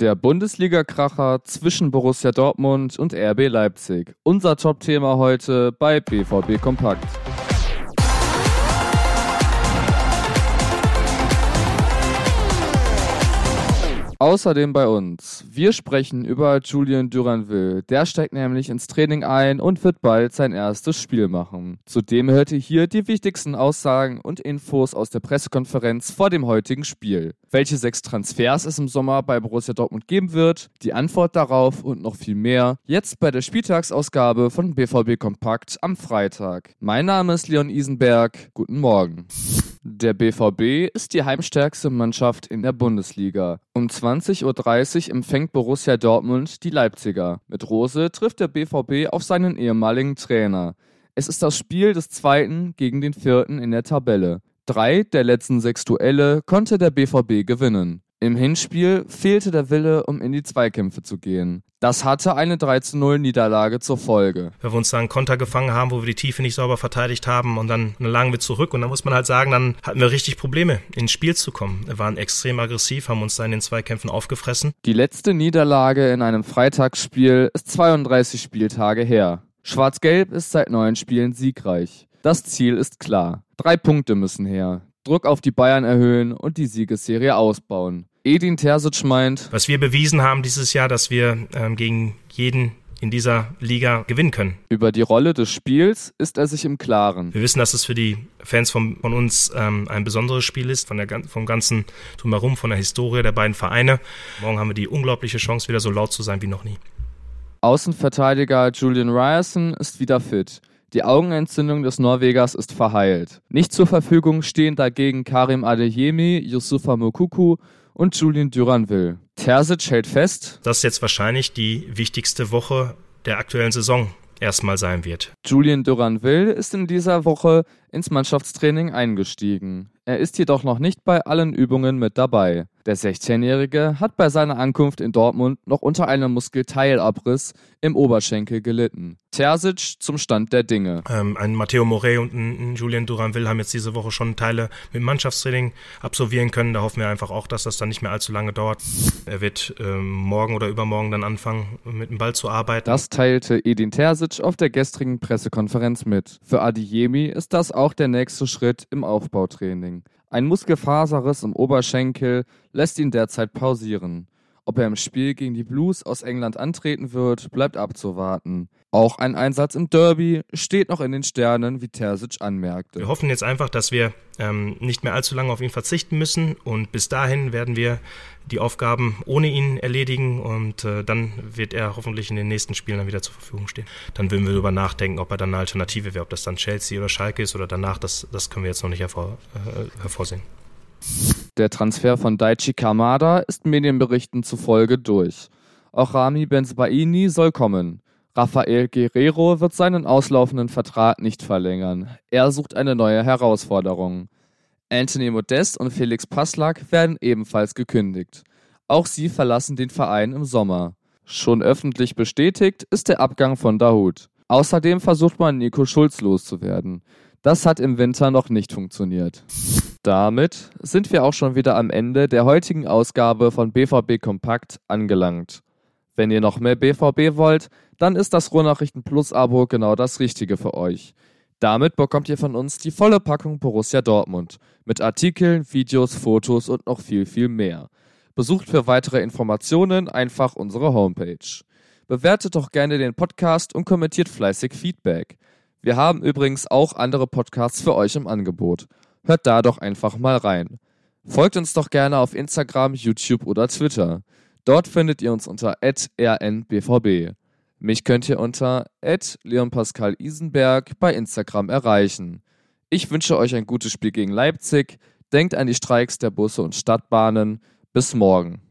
Der Bundesliga-Kracher zwischen Borussia Dortmund und RB Leipzig. Unser Top-Thema heute bei BVB Kompakt. Außerdem bei uns. Wir sprechen über Julian Duranville. Der steigt nämlich ins Training ein und wird bald sein erstes Spiel machen. Zudem hört ihr hier die wichtigsten Aussagen und Infos aus der Pressekonferenz vor dem heutigen Spiel. Welche sechs Transfers es im Sommer bei Borussia Dortmund geben wird, die Antwort darauf und noch viel mehr jetzt bei der Spieltagsausgabe von BVB Kompakt am Freitag. Mein Name ist Leon Isenberg. Guten Morgen. Der BVB ist die heimstärkste Mannschaft in der Bundesliga. Um 20.30 Uhr empfängt Borussia Dortmund die Leipziger. Mit Rose trifft der BVB auf seinen ehemaligen Trainer. Es ist das Spiel des zweiten gegen den vierten in der Tabelle. Drei der letzten sechs Duelle konnte der BVB gewinnen. Im Hinspiel fehlte der Wille, um in die Zweikämpfe zu gehen. Das hatte eine 3-0 Niederlage zur Folge. Weil wir uns da einen Konter gefangen haben, wo wir die Tiefe nicht sauber verteidigt haben und dann lagen wir zurück und dann muss man halt sagen, dann hatten wir richtig Probleme, ins Spiel zu kommen. Wir waren extrem aggressiv, haben uns da in den Zweikämpfen aufgefressen. Die letzte Niederlage in einem Freitagsspiel ist 32 Spieltage her. Schwarz-Gelb ist seit neun Spielen siegreich. Das Ziel ist klar. Drei Punkte müssen her. Druck auf die Bayern erhöhen und die Siegesserie ausbauen. Edin Terzic meint, was wir bewiesen haben dieses Jahr, dass wir ähm, gegen jeden in dieser Liga gewinnen können. Über die Rolle des Spiels ist er sich im Klaren. Wir wissen, dass es für die Fans von, von uns ähm, ein besonderes Spiel ist, von der, vom ganzen Drumherum, von der Historie der beiden Vereine. Morgen haben wir die unglaubliche Chance, wieder so laut zu sein wie noch nie. Außenverteidiger Julian Ryerson ist wieder fit. Die Augenentzündung des Norwegers ist verheilt. Nicht zur Verfügung stehen dagegen Karim Adeyemi, Yusufa Mokuku und Julian Duranville. Terzic hält fest, dass jetzt wahrscheinlich die wichtigste Woche der aktuellen Saison erstmal sein wird. Julian Duranville ist in dieser Woche ins Mannschaftstraining eingestiegen. Er ist jedoch noch nicht bei allen Übungen mit dabei. Der 16-Jährige hat bei seiner Ankunft in Dortmund noch unter einem Muskelteilabriss im Oberschenkel gelitten. Terzic zum Stand der Dinge. Ähm, ein Matteo Morey und ein, Julian Duranville haben jetzt diese Woche schon Teile mit Mannschaftstraining absolvieren können. Da hoffen wir einfach auch, dass das dann nicht mehr allzu lange dauert. Er wird ähm, morgen oder übermorgen dann anfangen, mit dem Ball zu arbeiten. Das teilte Edin Terzic auf der gestrigen Pressekonferenz mit. Für Adiemi ist das auch der nächste Schritt im Aufbautraining. Ein Muskelfaserriss im Oberschenkel lässt ihn derzeit pausieren. Ob er im Spiel gegen die Blues aus England antreten wird, bleibt abzuwarten. Auch ein Einsatz im Derby steht noch in den Sternen, wie Terzic anmerkte. Wir hoffen jetzt einfach, dass wir ähm, nicht mehr allzu lange auf ihn verzichten müssen und bis dahin werden wir die Aufgaben ohne ihn erledigen und äh, dann wird er hoffentlich in den nächsten Spielen dann wieder zur Verfügung stehen. Dann würden wir darüber nachdenken, ob er dann eine Alternative wäre, ob das dann Chelsea oder Schalke ist oder danach, das, das können wir jetzt noch nicht hervor, äh, hervorsehen. Der Transfer von Daichi Kamada ist Medienberichten zufolge durch. Auch Rami Benzbaini soll kommen. Rafael Guerrero wird seinen auslaufenden Vertrag nicht verlängern. Er sucht eine neue Herausforderung. Anthony Modest und Felix Passlack werden ebenfalls gekündigt. Auch sie verlassen den Verein im Sommer. Schon öffentlich bestätigt ist der Abgang von Dahut. Außerdem versucht man Nico Schulz loszuwerden. Das hat im Winter noch nicht funktioniert. Damit sind wir auch schon wieder am Ende der heutigen Ausgabe von BVB Kompakt angelangt. Wenn ihr noch mehr BVB wollt, dann ist das Ruhrnachrichten Plus Abo genau das Richtige für euch. Damit bekommt ihr von uns die volle Packung Borussia Dortmund mit Artikeln, Videos, Fotos und noch viel, viel mehr. Besucht für weitere Informationen einfach unsere Homepage. Bewertet doch gerne den Podcast und kommentiert fleißig Feedback. Wir haben übrigens auch andere Podcasts für euch im Angebot. Hört da doch einfach mal rein. Folgt uns doch gerne auf Instagram, YouTube oder Twitter. Dort findet ihr uns unter rnbvb. Mich könnt ihr unter leonpascalisenberg bei Instagram erreichen. Ich wünsche euch ein gutes Spiel gegen Leipzig. Denkt an die Streiks der Busse und Stadtbahnen. Bis morgen.